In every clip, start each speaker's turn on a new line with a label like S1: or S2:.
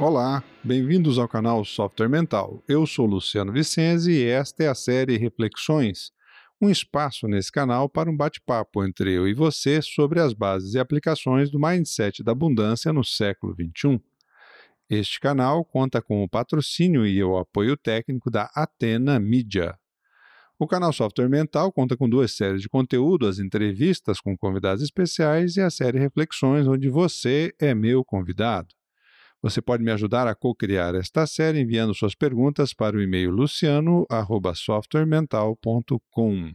S1: Olá, bem-vindos ao canal Software Mental. Eu sou Luciano Vicenzi e esta é a série Reflexões, um espaço nesse canal para um bate-papo entre eu e você sobre as bases e aplicações do mindset da abundância no século XXI. Este canal conta com o patrocínio e o apoio técnico da Atena Media. O canal Software Mental conta com duas séries de conteúdo, as entrevistas com convidados especiais e a série Reflexões, onde você é meu convidado. Você pode me ajudar a co-criar esta série enviando suas perguntas para o e-mail luciano@softwaremental.com.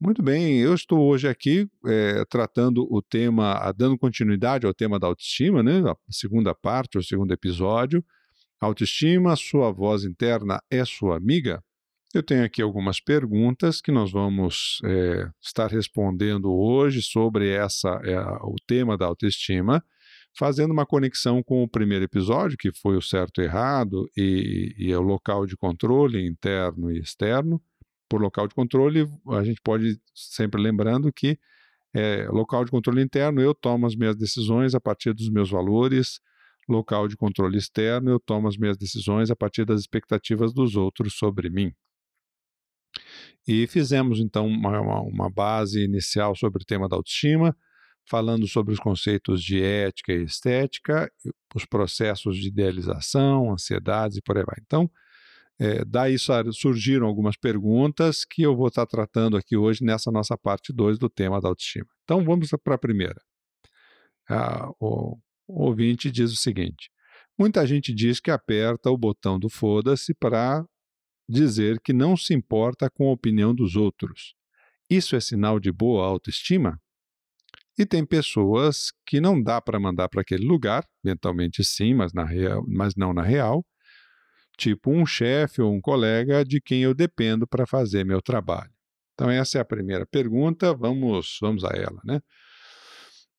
S1: Muito bem, eu estou hoje aqui é, tratando o tema, dando continuidade ao tema da autoestima, né? A segunda parte, o segundo episódio. Autoestima, sua voz interna é sua amiga? Eu tenho aqui algumas perguntas que nós vamos é, estar respondendo hoje sobre essa, é, o tema da autoestima fazendo uma conexão com o primeiro episódio, que foi o certo e errado, e, e o local de controle interno e externo. Por local de controle, a gente pode sempre lembrando que é, local de controle interno, eu tomo as minhas decisões a partir dos meus valores, local de controle externo, eu tomo as minhas decisões a partir das expectativas dos outros sobre mim. E fizemos então uma, uma base inicial sobre o tema da autoestima, falando sobre os conceitos de ética e estética, os processos de idealização, ansiedades e por aí vai. Então, é, daí surgiram algumas perguntas que eu vou estar tratando aqui hoje nessa nossa parte 2 do tema da autoestima. Então, vamos para a primeira. Ah, o, o ouvinte diz o seguinte: muita gente diz que aperta o botão do foda-se para dizer que não se importa com a opinião dos outros. Isso é sinal de boa autoestima? E tem pessoas que não dá para mandar para aquele lugar, mentalmente sim, mas, na real, mas não na real, tipo um chefe ou um colega de quem eu dependo para fazer meu trabalho. Então essa é a primeira pergunta, vamos, vamos a ela, né?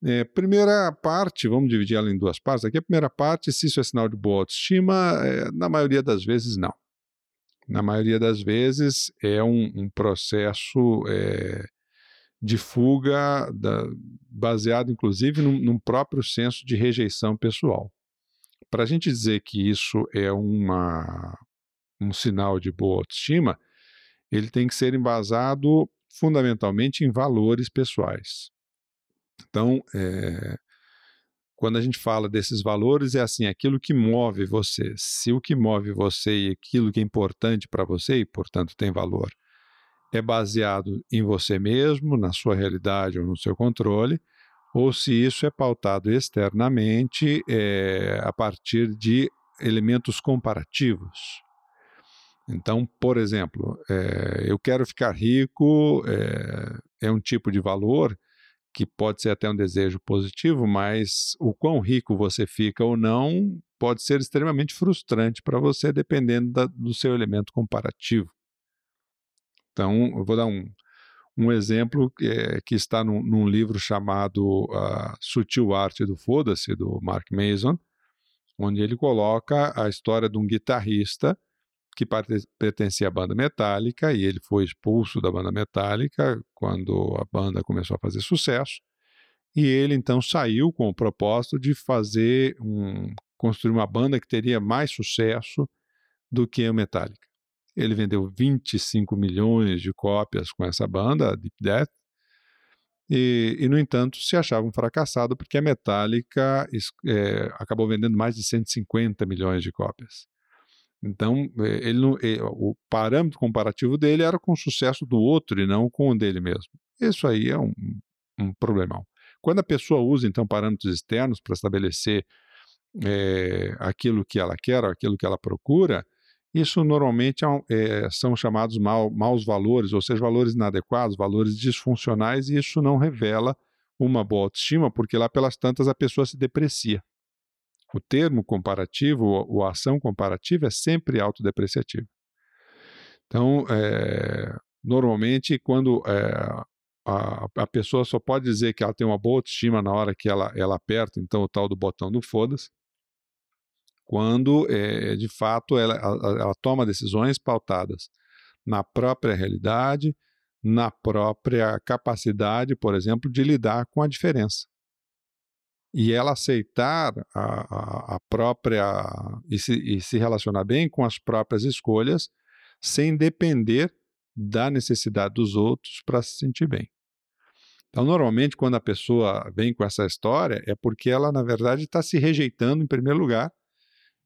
S1: É, primeira parte, vamos dividir ela em duas partes. Aqui a primeira parte, se isso é sinal de boa autoestima, é, na maioria das vezes não. Na maioria das vezes é um, um processo é, de fuga, da, baseado inclusive num, num, próprio senso de rejeição pessoal. Para a gente dizer que isso é uma, um sinal de boa autoestima, ele tem que ser embasado fundamentalmente em valores pessoais. Então, é, quando a gente fala desses valores, é assim: aquilo que move você. Se o que move você e aquilo que é importante para você, e portanto tem valor, é baseado em você mesmo, na sua realidade ou no seu controle, ou se isso é pautado externamente é, a partir de elementos comparativos. Então, por exemplo, é, eu quero ficar rico é, é um tipo de valor que pode ser até um desejo positivo, mas o quão rico você fica ou não pode ser extremamente frustrante para você, dependendo da, do seu elemento comparativo. Então, eu vou dar um, um exemplo que, é, que está num, num, livro chamado uh, Sutil Arte do Foda-se, do Mark Mason, onde ele coloca a história de um guitarrista que pertencia à banda Metallica e ele foi expulso da banda Metallica quando a banda começou a fazer sucesso. E ele então saiu com o propósito de fazer um construir uma banda que teria mais sucesso do que a Metallica. Ele vendeu 25 milhões de cópias com essa banda, Deep Death, e, e, no entanto, se achava um fracassado porque a Metallica é, acabou vendendo mais de 150 milhões de cópias. Então, é, ele não, é, o parâmetro comparativo dele era com o sucesso do outro e não com o dele mesmo. Isso aí é um, um problemão. Quando a pessoa usa, então, parâmetros externos para estabelecer é, aquilo que ela quer, aquilo que ela procura, isso normalmente é, são chamados mal, maus valores, ou seja, valores inadequados, valores disfuncionais, e isso não revela uma boa autoestima, porque lá pelas tantas a pessoa se deprecia. O termo comparativo, ou a ação comparativa, é sempre autodepreciativo. Então, é, normalmente, quando é, a, a, pessoa só pode dizer que ela tem uma boa autoestima na hora que ela, ela aperta, então, o tal do botão do foda-se, quando, é, de fato, ela, ela, toma decisões pautadas na própria realidade, na própria capacidade, por exemplo, de lidar com a diferença. e ela aceitar a, a, a própria e se, e se relacionar bem com as próprias escolhas, sem depender da necessidade dos outros para se sentir bem. Então, normalmente, quando a pessoa vem com essa história, é porque ela, na verdade, está se rejeitando em primeiro lugar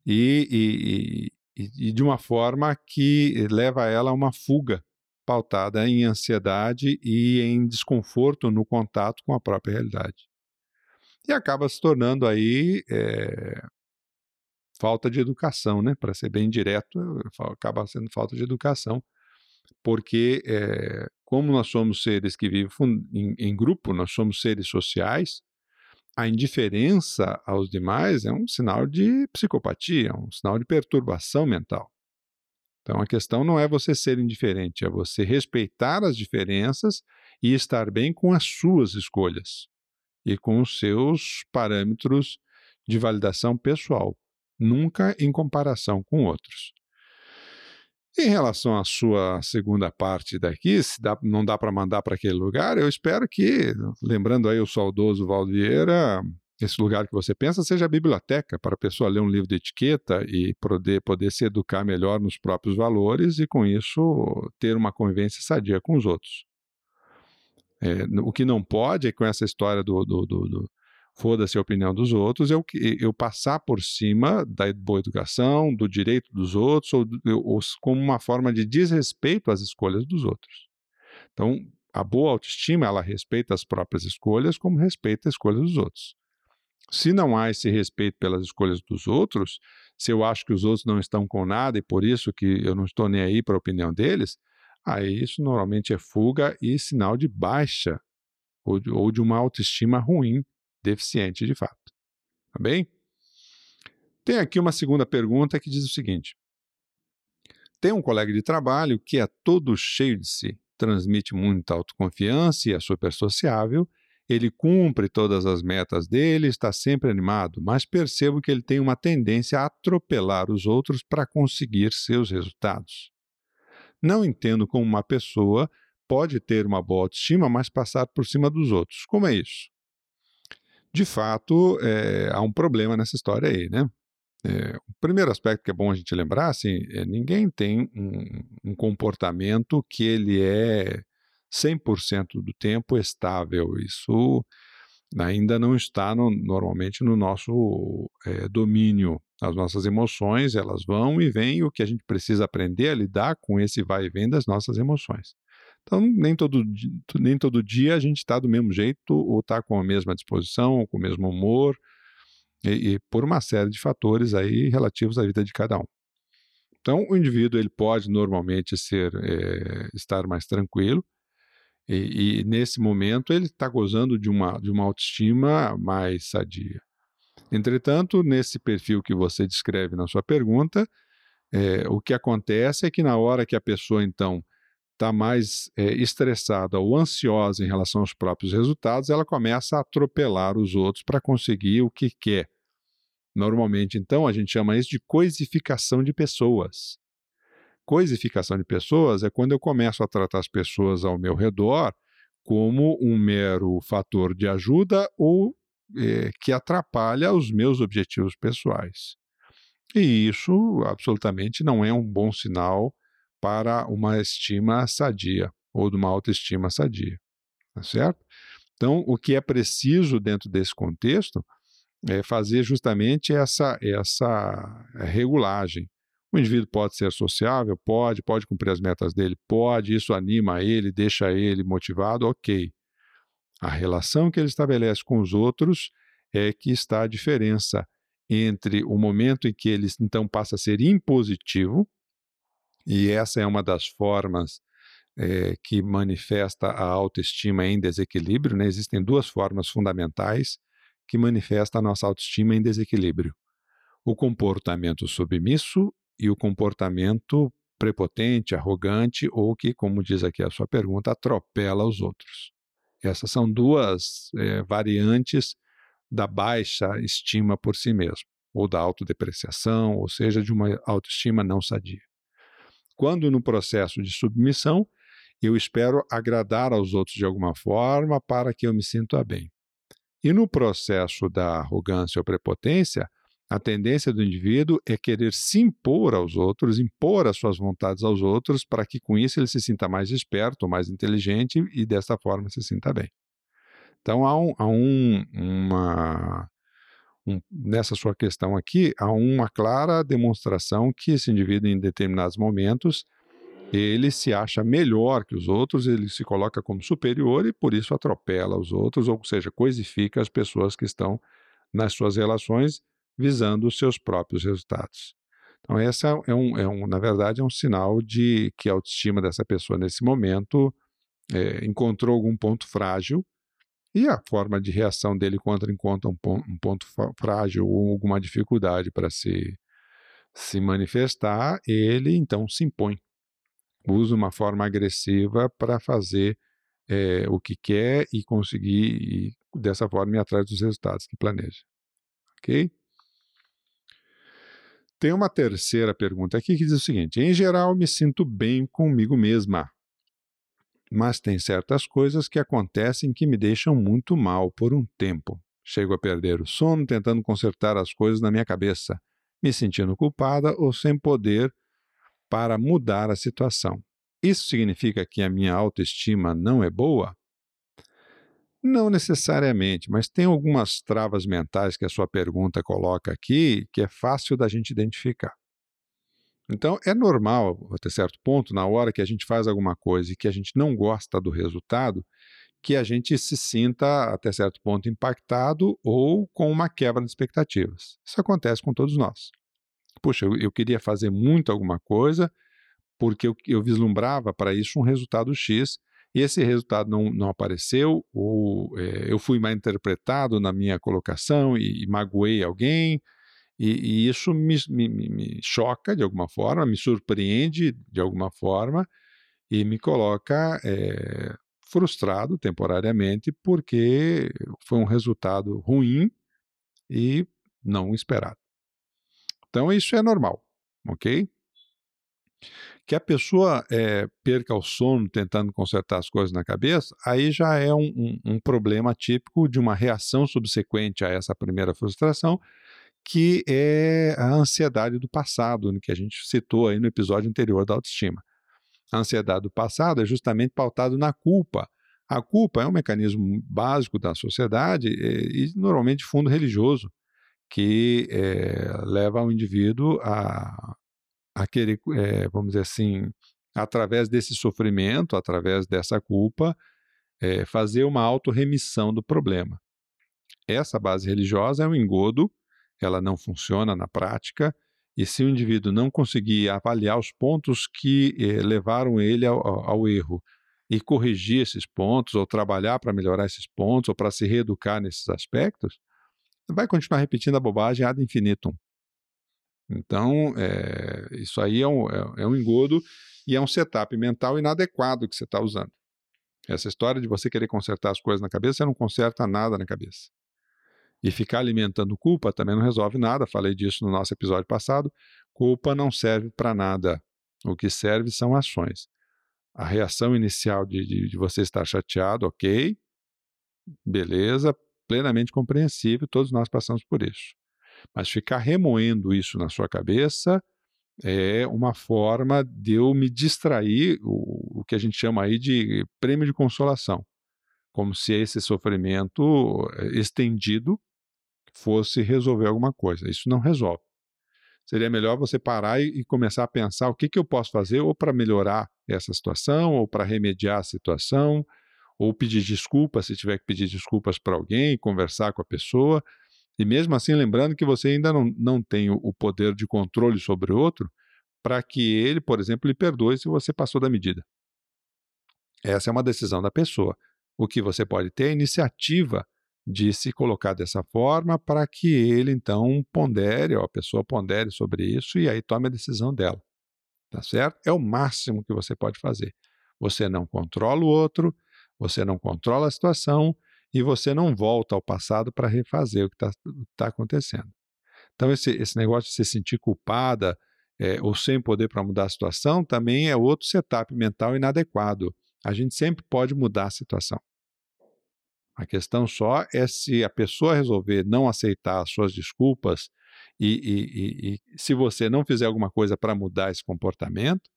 S1: e, e, e, de uma forma que leva ela a uma fuga pautada em ansiedade e em desconforto no contato com a própria realidade. E acaba se tornando aí é, falta de educação, né? Para ser bem direto, acaba sendo falta de educação, porque é, como nós somos seres que vivem em, em grupo, nós somos seres sociais, a indiferença aos demais é um sinal de psicopatia, um sinal de perturbação mental. Então a questão não é você ser indiferente, é você respeitar as diferenças e estar bem com as suas escolhas e com os seus parâmetros de validação pessoal, nunca em comparação com outros. Em relação à sua segunda parte daqui, se dá, não dá para mandar para aquele lugar, eu espero que, lembrando aí o saudoso Valdieira, esse lugar que você pensa seja a biblioteca, para a pessoa ler um livro de etiqueta e poder, poder se educar melhor nos próprios valores e, com isso, ter uma convivência sadia com os outros. É, o que não pode é com essa história do, do, do, do foda-se a opinião dos outros, eu, eu passar por cima da boa educação, do direito dos outros, ou, ou como uma forma de desrespeito às escolhas dos outros. Então, a boa autoestima, ela respeita as próprias escolhas, como respeita a escolha dos outros. Se não há esse respeito pelas escolhas dos outros, se eu acho que os outros não estão com nada e por isso que eu não estou nem aí para a opinião deles, aí isso normalmente é fuga e sinal de baixa ou de, ou de uma autoestima ruim deficiente de fato. Tá bem? Tem aqui uma segunda pergunta que diz o seguinte: Tem um colega de trabalho que é todo cheio de si, transmite muita autoconfiança e é super sociável. Ele cumpre todas as metas dele, está sempre animado, mas percebo que ele tem uma tendência a atropelar os outros para conseguir seus resultados. Não entendo como uma pessoa pode ter uma boa autoestima, mas passar por cima dos outros. Como é isso? De fato, é, há um problema nessa história aí, né? É, o primeiro aspecto que é bom a gente lembrar, assim, é, ninguém tem um, um, comportamento que ele é 100% do tempo estável. Isso ainda não está no, normalmente no nosso é, domínio. As nossas emoções, elas vão e vêm, o que a gente precisa aprender a lidar com esse vai e vem das nossas emoções. Então, nem todo, nem todo dia a gente está do mesmo jeito, ou está com a mesma disposição, ou com o mesmo humor, e, e, por uma série de fatores aí relativos à vida de cada um. Então, o indivíduo ele pode normalmente ser é, estar mais tranquilo, e, e nesse momento ele está gozando de uma, de uma autoestima mais sadia. Entretanto, nesse perfil que você descreve na sua pergunta, é, o que acontece é que na hora que a pessoa então está mais é, estressada ou ansiosa em relação aos próprios resultados, ela começa a atropelar os outros para conseguir o que quer. Normalmente, então, a gente chama isso de coisificação de pessoas. Coisificação de pessoas é quando eu começo a tratar as pessoas ao meu redor como um mero fator de ajuda ou é, que atrapalha os meus objetivos pessoais. E isso absolutamente não é um bom sinal para uma estima sadia ou de uma autoestima sadia, tá certo? Então, o que é preciso dentro desse contexto é fazer justamente essa essa regulagem. O indivíduo pode ser sociável, pode, pode cumprir as metas dele, pode, isso anima ele, deixa ele motivado, ok. A relação que ele estabelece com os outros é que está a diferença entre o momento em que ele então passa a ser impositivo, e essa é uma das formas é, que manifesta a autoestima em desequilíbrio. Né? Existem duas formas fundamentais que manifestam a nossa autoestima em desequilíbrio: o comportamento submisso e o comportamento prepotente, arrogante ou que, como diz aqui a sua pergunta, atropela os outros. Essas são duas é, variantes da baixa estima por si mesmo, ou da autodepreciação, ou seja, de uma autoestima não sadia. Quando no processo de submissão, eu espero agradar aos outros de alguma forma para que eu me sinta bem. E no processo da arrogância ou prepotência, a tendência do indivíduo é querer se impor aos outros, impor as suas vontades aos outros, para que com isso ele se sinta mais esperto, mais inteligente e dessa forma se sinta bem. Então há, um, há um, uma, um, nessa sua questão aqui, há uma clara demonstração que esse indivíduo, em determinados momentos, ele se acha melhor que os outros, ele se coloca como superior e por isso atropela os outros, ou seja, coisifica as pessoas que estão nas suas relações visando os seus próprios resultados. Então, essa é um, é um, na verdade, é um sinal de que a autoestima dessa pessoa nesse momento é, encontrou algum ponto frágil e a forma de reação dele quando encontra um ponto, um ponto frágil ou alguma dificuldade para se, se manifestar, ele então se impõe. Usa uma forma agressiva para fazer é, o que quer e conseguir, e dessa forma, ir atrás dos resultados que planeja. Ok? Tem uma terceira pergunta aqui que diz o seguinte: em geral, me sinto bem comigo mesma mas tem certas coisas que acontecem que me deixam muito mal por um tempo. Chego a perder o sono tentando consertar as coisas na minha cabeça, me sentindo culpada ou sem poder para mudar a situação. Isso significa que a minha autoestima não é boa? Não necessariamente, mas tem algumas travas mentais que a sua pergunta coloca aqui que é fácil da gente identificar. Então, é normal, até certo ponto, na hora que a gente faz alguma coisa e que a gente não gosta do resultado, que a gente se sinta, até certo ponto, impactado ou com uma quebra de expectativas. Isso acontece com todos nós. Puxa, eu, eu queria fazer muito alguma coisa porque eu, eu vislumbrava para isso um resultado X e esse resultado não, não apareceu, ou é, eu fui mal interpretado na minha colocação e, e magoei alguém, e, e isso me, me, me, choca de alguma forma, me surpreende de alguma forma e me coloca é, frustrado temporariamente porque foi um resultado ruim e não esperado. Então isso é normal, ok? Que a pessoa é, perca o sono tentando consertar as coisas na cabeça, aí já é um, um, um problema típico de uma reação subsequente a essa primeira frustração, que é a ansiedade do passado, né, que a gente citou aí no episódio anterior da autoestima. A ansiedade do passado é justamente pautado na culpa. A culpa é um mecanismo básico da sociedade e, e normalmente fundo religioso, que é, leva o indivíduo a, a querer, é, vamos dizer assim, através desse sofrimento, através dessa culpa, é, fazer uma autorremissão do problema. Essa base religiosa é um engodo ela não funciona na prática, e se o indivíduo não conseguir avaliar os pontos que eh, levaram ele ao, ao, erro e corrigir esses pontos, ou trabalhar para melhorar esses pontos, ou para se reeducar nesses aspectos, vai continuar repetindo a bobagem ad infinitum. Então, é, isso aí é um, é, é um engodo e é um setup mental inadequado que você está usando. Essa história de você querer consertar as coisas na cabeça, você não conserta nada na cabeça. E ficar alimentando culpa também não resolve nada, falei disso no nosso episódio passado. Culpa não serve para nada. O que serve são ações. A reação inicial de, de, de você estar chateado, ok, beleza, plenamente compreensível, todos nós passamos por isso. Mas ficar remoendo isso na sua cabeça é uma forma de eu me distrair, o, o que a gente chama aí de prêmio de consolação. Como se esse sofrimento eh, estendido fosse resolver alguma coisa. Isso não resolve. Seria melhor você parar e, começar a pensar o que, que eu posso fazer ou para melhorar essa situação, ou para remediar a situação, ou pedir desculpas se tiver que pedir desculpas para alguém, conversar com a pessoa. E mesmo assim, lembrando que você ainda não, não tem o poder de controle sobre o outro, para que ele, por exemplo, lhe perdoe se você passou da medida. Essa é uma decisão da pessoa. O que você pode ter é iniciativa de se colocar dessa forma para que ele então pondere, ou a pessoa pondere sobre isso e aí tome a decisão dela. Tá certo? É o máximo que você pode fazer. Você não controla o outro, você não controla a situação e você não volta ao passado para refazer o que está tá acontecendo. Então, esse, esse negócio de se sentir culpada é, ou sem poder para mudar a situação também é outro setup mental inadequado. A gente sempre pode mudar a situação. A questão só é se a pessoa resolver não aceitar as suas desculpas e, e, e, e se você não fizer alguma coisa para mudar esse comportamento,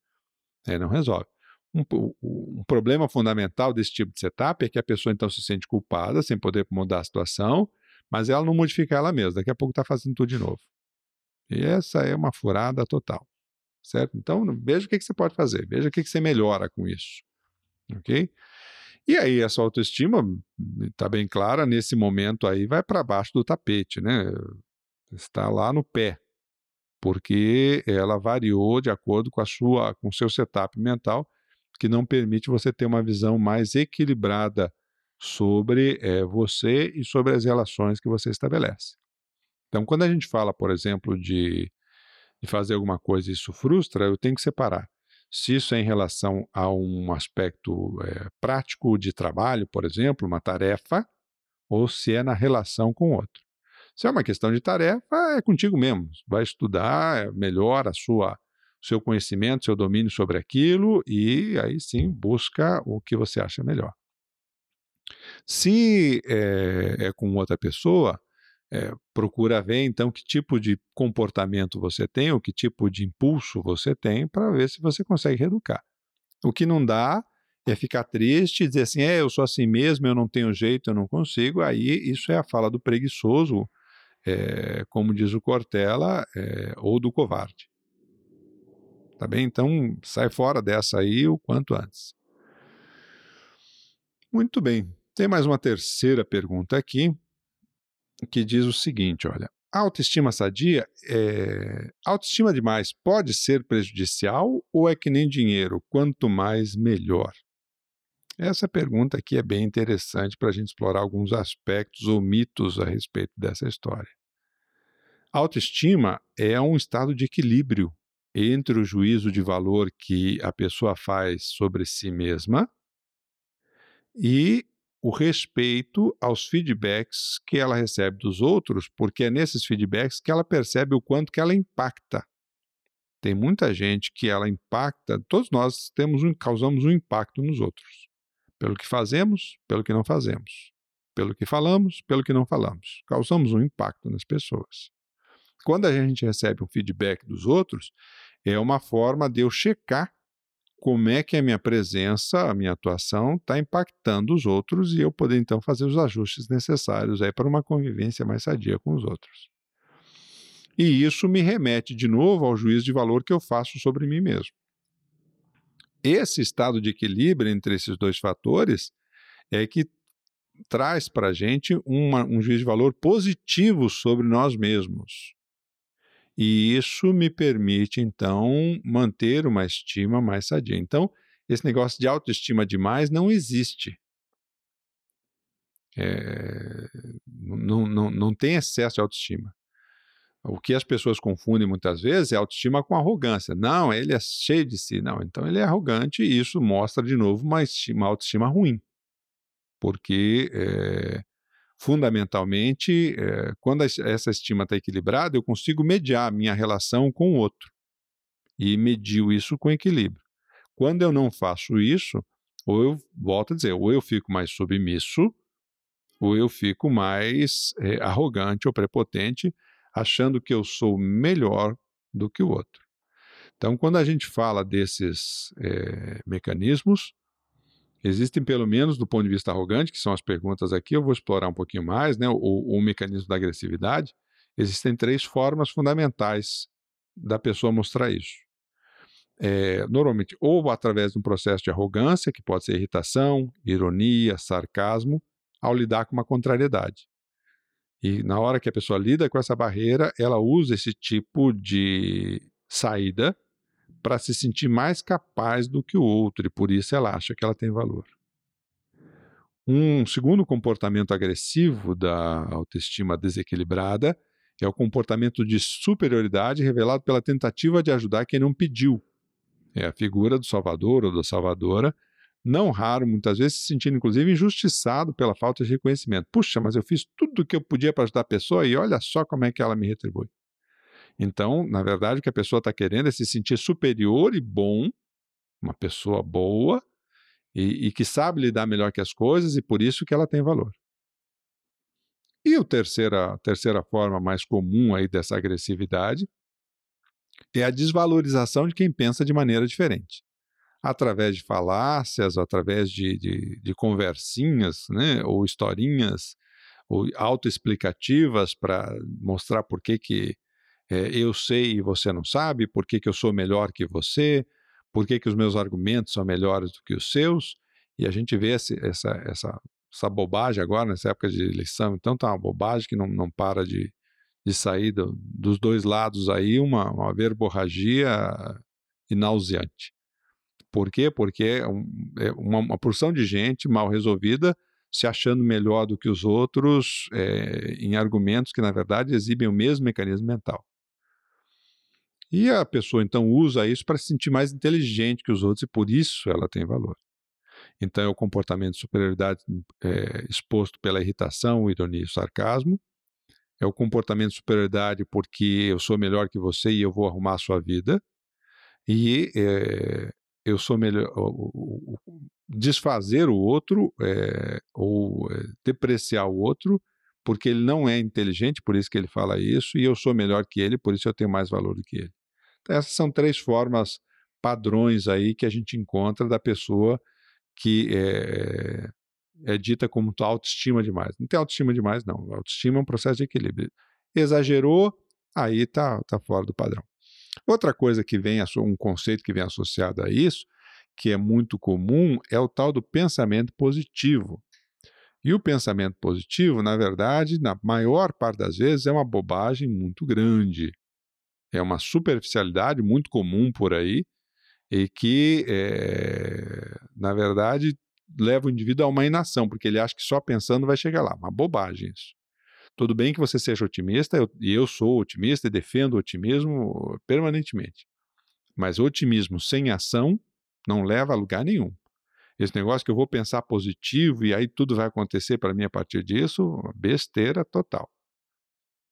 S1: é, não resolve. Um, um, problema fundamental desse tipo de setup é que a pessoa então se sente culpada, sem poder mudar a situação, mas ela não modifica ela mesma. Daqui a pouco está fazendo tudo de novo. E essa é uma furada total. Certo? Então, veja o que, que você pode fazer, veja o que, que você melhora com isso. Ok? E aí, essa autoestima está bem clara, nesse momento aí vai para baixo do tapete, né? Está lá no pé, porque ela variou de acordo com a sua, com o seu setup mental, que não permite você ter uma visão mais equilibrada sobre é, você e sobre as relações que você estabelece. Então, quando a gente fala, por exemplo, de, de fazer alguma coisa e isso frustra, eu tenho que separar. Se isso é em relação a um aspecto é, prático de trabalho, por exemplo, uma tarefa, ou se é na relação com o outro. Se é uma questão de tarefa, é contigo mesmo. Vai estudar, melhora a sua seu conhecimento, seu domínio sobre aquilo e aí sim busca o que você acha melhor. Se é, é com outra pessoa, é, procura ver então que tipo de comportamento você tem, ou que tipo de impulso você tem, para ver se você consegue reeducar. O que não dá é ficar triste e dizer assim: é, eu sou assim mesmo, eu não tenho jeito, eu não consigo. Aí isso é a fala do preguiçoso, é, como diz o Cortella, é, ou do covarde. Tá bem? Então sai fora dessa aí o quanto antes. Muito bem. Tem mais uma terceira pergunta aqui, que diz o seguinte: olha, a autoestima sadia, é... autoestima demais pode ser prejudicial ou é que nem dinheiro, quanto mais melhor? Essa pergunta aqui é bem interessante para a gente explorar alguns aspectos ou mitos a respeito dessa história. A autoestima é um estado de equilíbrio entre o juízo de valor que a pessoa faz sobre si mesma e o respeito aos feedbacks que ela recebe dos outros, porque é nesses feedbacks que ela percebe o quanto que ela impacta. Tem muita gente que ela impacta, todos nós temos um, causamos um impacto nos outros. Pelo que fazemos, pelo que não fazemos. Pelo que falamos, pelo que não falamos. Causamos um impacto nas pessoas. Quando a gente recebe um feedback dos outros, é uma forma de eu checar como é que a minha presença, a minha atuação está impactando os outros e eu poder então fazer os ajustes necessários aí para uma convivência mais sadia com os outros. E isso me remete de novo ao juízo de valor que eu faço sobre mim mesmo. Esse estado de equilíbrio entre esses dois fatores é que traz para a gente uma, um juízo de valor positivo sobre nós mesmos. E isso me permite, então, manter uma estima mais sadia. Então, esse negócio de autoestima demais não existe. É, não, não, não tem excesso de autoestima. O que as pessoas confundem muitas vezes é autoestima com arrogância. Não, ele é cheio de si. Não, então ele é arrogante e isso mostra de novo uma, estima, uma autoestima ruim. Porque é, fundamentalmente, é, quando essa estima está equilibrada, eu consigo mediar a minha relação com o outro e medio isso com equilíbrio. Quando eu não faço isso, ou eu volto a dizer, ou eu fico mais submisso, ou eu fico mais é, arrogante ou prepotente, achando que eu sou melhor do que o outro. Então, quando a gente fala desses é, mecanismos, Existem, pelo menos do ponto de vista arrogante, que são as perguntas aqui, eu vou explorar um pouquinho mais, né, o, o mecanismo da agressividade. Existem três formas fundamentais da pessoa mostrar isso. É, normalmente, ou através de um processo de arrogância, que pode ser irritação, ironia, sarcasmo, ao lidar com uma contrariedade. E na hora que a pessoa lida com essa barreira, ela usa esse tipo de saída para se sentir mais capaz do que o outro e por isso ela acha que ela tem valor. Um segundo comportamento agressivo da autoestima desequilibrada é o comportamento de superioridade revelado pela tentativa de ajudar quem não pediu. É a figura do salvador ou da salvadora, não raro, muitas vezes se sentindo inclusive injustiçado pela falta de reconhecimento. Puxa, mas eu fiz tudo o que eu podia para ajudar a pessoa e olha só como é que ela me retribui. Então, na verdade, o que a pessoa está querendo é se sentir superior e bom, uma pessoa boa, e, e, que sabe lidar melhor que as coisas, e por isso que ela tem valor. E a terceira, terceira forma mais comum aí dessa agressividade é a desvalorização de quem pensa de maneira diferente. Através de falácias, através de, de, de conversinhas, né, ou historinhas, ou autoexplicativas para mostrar por que, que é, eu sei e você não sabe, por que, que eu sou melhor que você, por que, que os meus argumentos são melhores do que os seus. E a gente vê esse, essa, essa essa bobagem agora, nessa época de eleição, então tá uma bobagem que não, não para de, de sair do, dos dois lados aí, uma, uma verborragia nauseante. Por quê? Porque é, é uma, uma, porção de gente mal resolvida se achando melhor do que os outros é, em argumentos que, na verdade, exibem o mesmo mecanismo mental. E a pessoa, então, usa isso para se sentir mais inteligente que os outros e por isso ela tem valor. Então, é o comportamento de superioridade é, exposto pela irritação, ironia e sarcasmo. É o comportamento de superioridade porque eu sou melhor que você e eu vou arrumar a sua vida. E é, eu sou melhor. Desfazer o outro é, ou depreciar o outro porque ele não é inteligente, por isso que ele fala isso, e eu sou melhor que ele, por isso eu tenho mais valor do que ele. Essas são três formas padrões aí que a gente encontra da pessoa que é, é dita como autoestima demais. Não tem autoestima demais, não. Autoestima é um processo de equilíbrio. Exagerou, aí está tá fora do padrão. Outra coisa que vem, um conceito que vem associado a isso, que é muito comum, é o tal do pensamento positivo. E o pensamento positivo, na verdade, na maior parte das vezes, é uma bobagem muito grande. É uma superficialidade muito comum por aí, e que, é, na verdade, leva o indivíduo a uma inação, porque ele acha que só pensando vai chegar lá. Uma bobagem isso. Tudo bem que você seja otimista, eu, e eu sou otimista e defendo o otimismo permanentemente. Mas otimismo sem ação não leva a lugar nenhum. Esse negócio que eu vou pensar positivo e aí tudo vai acontecer para mim a partir disso, besteira total.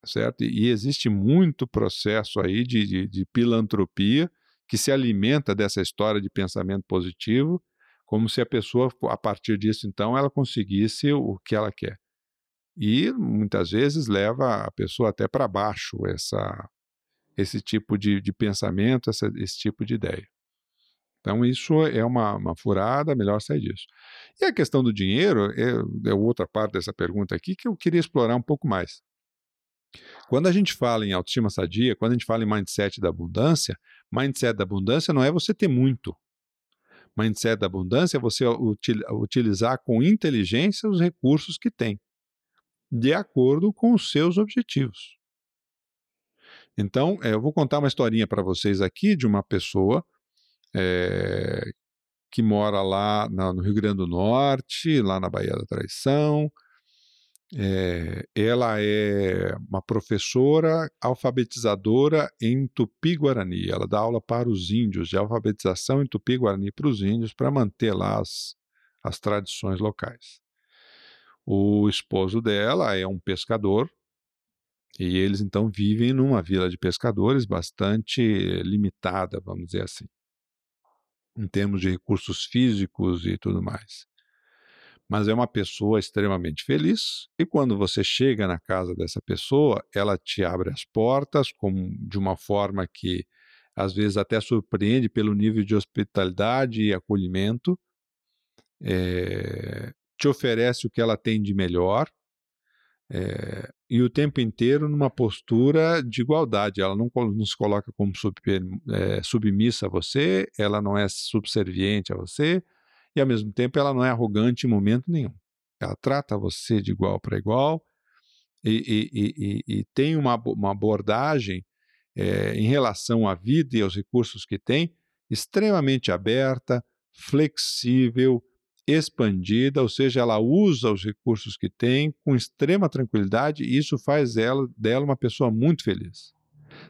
S1: Certo? E existe muito processo aí de, de, de pilantropia que se alimenta dessa história de pensamento positivo, como se a pessoa, a partir disso, então, ela conseguisse o que ela quer. E muitas vezes leva a pessoa até para baixo essa, esse tipo de, de pensamento, essa, esse tipo de ideia. Então, isso é uma, uma furada, melhor sair disso. E a questão do dinheiro é, é outra parte dessa pergunta aqui que eu queria explorar um pouco mais. Quando a gente fala em autoestima sadia, quando a gente fala em mindset da abundância, mindset da abundância não é você ter muito. Mindset da abundância é você util, utilizar com inteligência os recursos que tem, de acordo com os seus objetivos. Então, é, eu vou contar uma historinha para vocês aqui de uma pessoa é, que mora lá no Rio Grande do Norte, lá na Baía da Traição, é, ela é uma professora alfabetizadora em Tupi-Guarani. Ela dá aula para os índios, de alfabetização em Tupi-Guarani para os índios, para manter lá as, as tradições locais. O esposo dela é um pescador, e eles então vivem numa vila de pescadores bastante limitada, vamos dizer assim, em termos de recursos físicos e tudo mais mas é uma pessoa extremamente feliz. E quando você chega na casa dessa pessoa, ela te abre as portas como de uma forma que às vezes até surpreende pelo nível de hospitalidade e acolhimento. É, te oferece o que ela tem de melhor. É, e o tempo inteiro numa postura de igualdade. Ela não, se coloca como sub, é, submissa a você, ela não é subserviente a você, e ao mesmo tempo ela não é arrogante em momento nenhum. Ela trata você de igual para igual e, e, e, e, tem uma, uma abordagem é, em relação à vida e aos recursos que tem extremamente aberta, flexível, expandida, ou seja, ela usa os recursos que tem com extrema tranquilidade e isso faz ela, dela uma pessoa muito feliz.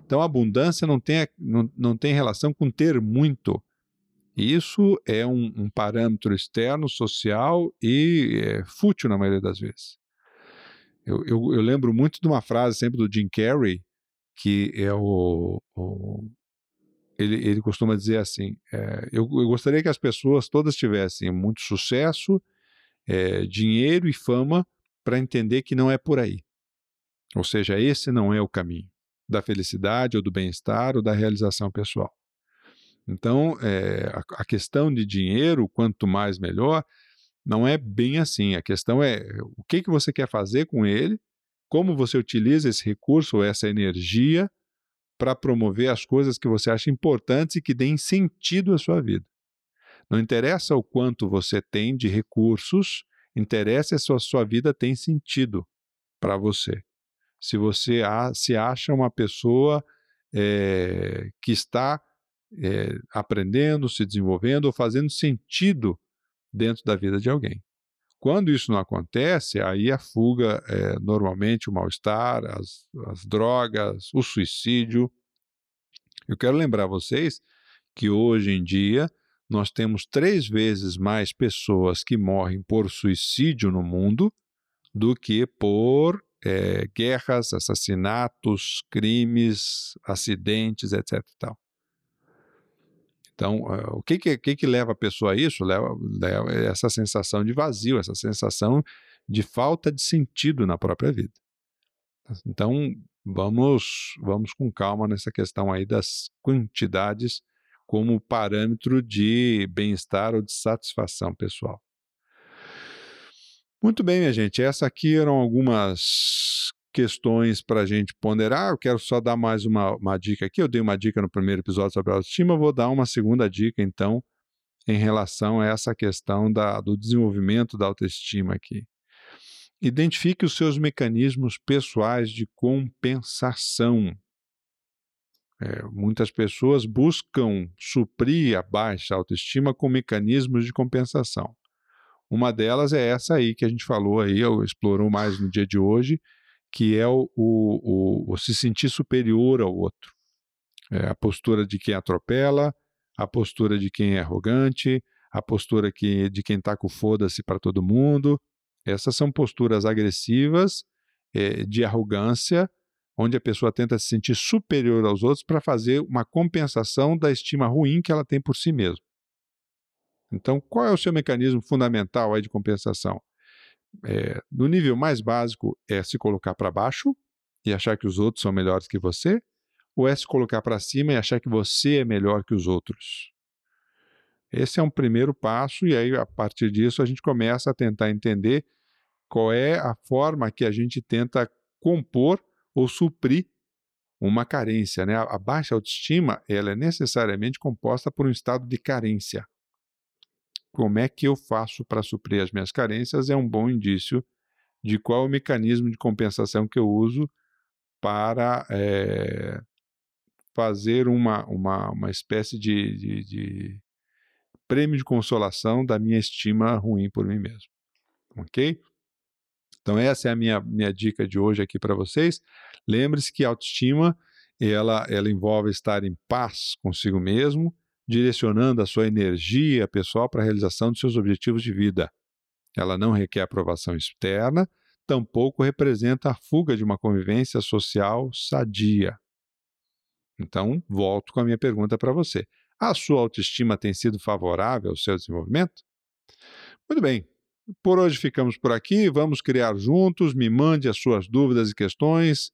S1: Então, abundância não tem, não, não tem relação com ter muito, isso é um, um parâmetro externo, social e é, fútil na maioria das vezes. Eu, eu, eu, lembro muito de uma frase sempre do Jim Carrey, que é o. o ele, ele costuma dizer assim: é, eu, eu, gostaria que as pessoas todas tivessem muito sucesso, é, dinheiro e fama para entender que não é por aí. Ou seja, esse não é o caminho da felicidade ou do bem-estar ou da realização pessoal. Então, é, a, a, questão de dinheiro, quanto mais melhor, não é bem assim. A questão é o que, que você quer fazer com ele, como você utiliza esse recurso ou essa energia para promover as coisas que você acha importantes e que deem sentido à sua vida. Não interessa o quanto você tem de recursos, interessa se a sua vida tem sentido para você. Se você se acha uma pessoa é, que está é, aprendendo, se desenvolvendo ou fazendo sentido dentro da vida de alguém. Quando isso não acontece, aí a fuga é normalmente o mal-estar, as, as drogas, o suicídio. Eu quero lembrar vocês que hoje em dia nós temos três vezes mais pessoas que morrem por suicídio no mundo do que por é, guerras, assassinatos, crimes, acidentes, etc. Tal. Então, uh, o que que, que que, leva a pessoa a isso? Leva, leva essa sensação de vazio, essa sensação de falta de sentido na própria vida. Então, vamos, vamos com calma nessa questão aí das quantidades como parâmetro de bem-estar ou de satisfação pessoal. Muito bem, minha gente, essas aqui eram algumas questões para a gente ponderar. Eu quero só dar mais uma, uma dica aqui. Eu dei uma dica no primeiro episódio sobre autoestima, eu vou dar uma segunda dica, então, em relação a essa questão da, do desenvolvimento da autoestima aqui. Identifique os seus mecanismos pessoais de compensação. É, muitas pessoas buscam suprir a baixa autoestima com mecanismos de compensação. Uma delas é essa aí que a gente falou aí, explorou mais no dia de hoje, que é o, o, o, o se sentir superior ao outro. É a postura de quem atropela, a postura de quem é arrogante, a postura que, de quem está com foda-se para todo mundo. Essas são posturas agressivas, é, de arrogância, onde a pessoa tenta se sentir superior aos outros para fazer uma compensação da estima ruim que ela tem por si mesma. Então, qual é o seu mecanismo fundamental aí de compensação? É, no nível mais básico é se colocar para baixo e achar que os outros são melhores que você, ou é se colocar para cima e achar que você é melhor que os outros? Esse é um primeiro passo, e aí, a partir disso, a gente começa a tentar entender qual é a forma que a gente tenta compor ou suprir uma carência. Né? A baixa autoestima ela é necessariamente composta por um estado de carência como é que eu faço para suprir as minhas carências é um bom indício de qual é o mecanismo de compensação que eu uso para é, fazer uma, uma, uma espécie de, de, de, prêmio de consolação da minha estima ruim por mim mesmo. Ok? Então essa é a minha, minha dica de hoje aqui para vocês. Lembre-se que a autoestima ela, ela envolve estar em paz consigo mesmo, direcionando a sua energia pessoal para a realização dos seus objetivos de vida. Ela não requer aprovação externa, tampouco representa a fuga de uma convivência social sadia. Então, volto com a minha pergunta para você. A sua autoestima tem sido favorável ao seu desenvolvimento? Muito bem. Por hoje ficamos por aqui. Vamos criar juntos. Me mande as suas dúvidas e questões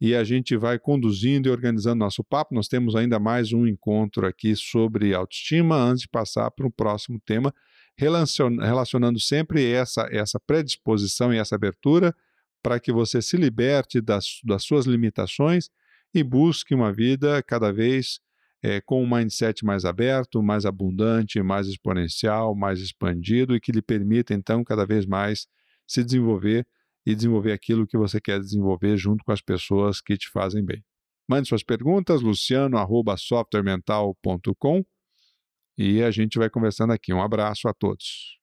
S1: e a gente vai conduzindo e organizando nosso papo. Nós temos ainda mais um encontro aqui sobre autoestima antes de passar para o próximo tema, relacionando sempre essa, essa predisposição e essa abertura para que você se liberte das, das suas limitações e busque uma vida cada vez é, com um mindset mais aberto, mais abundante, mais exponencial, mais expandido e que lhe permita, então, cada vez mais se desenvolver e desenvolver aquilo que você quer desenvolver junto com as pessoas que te fazem bem. Mande suas perguntas, luciano.softwaremental.com e a gente vai conversando aqui. Um abraço a todos.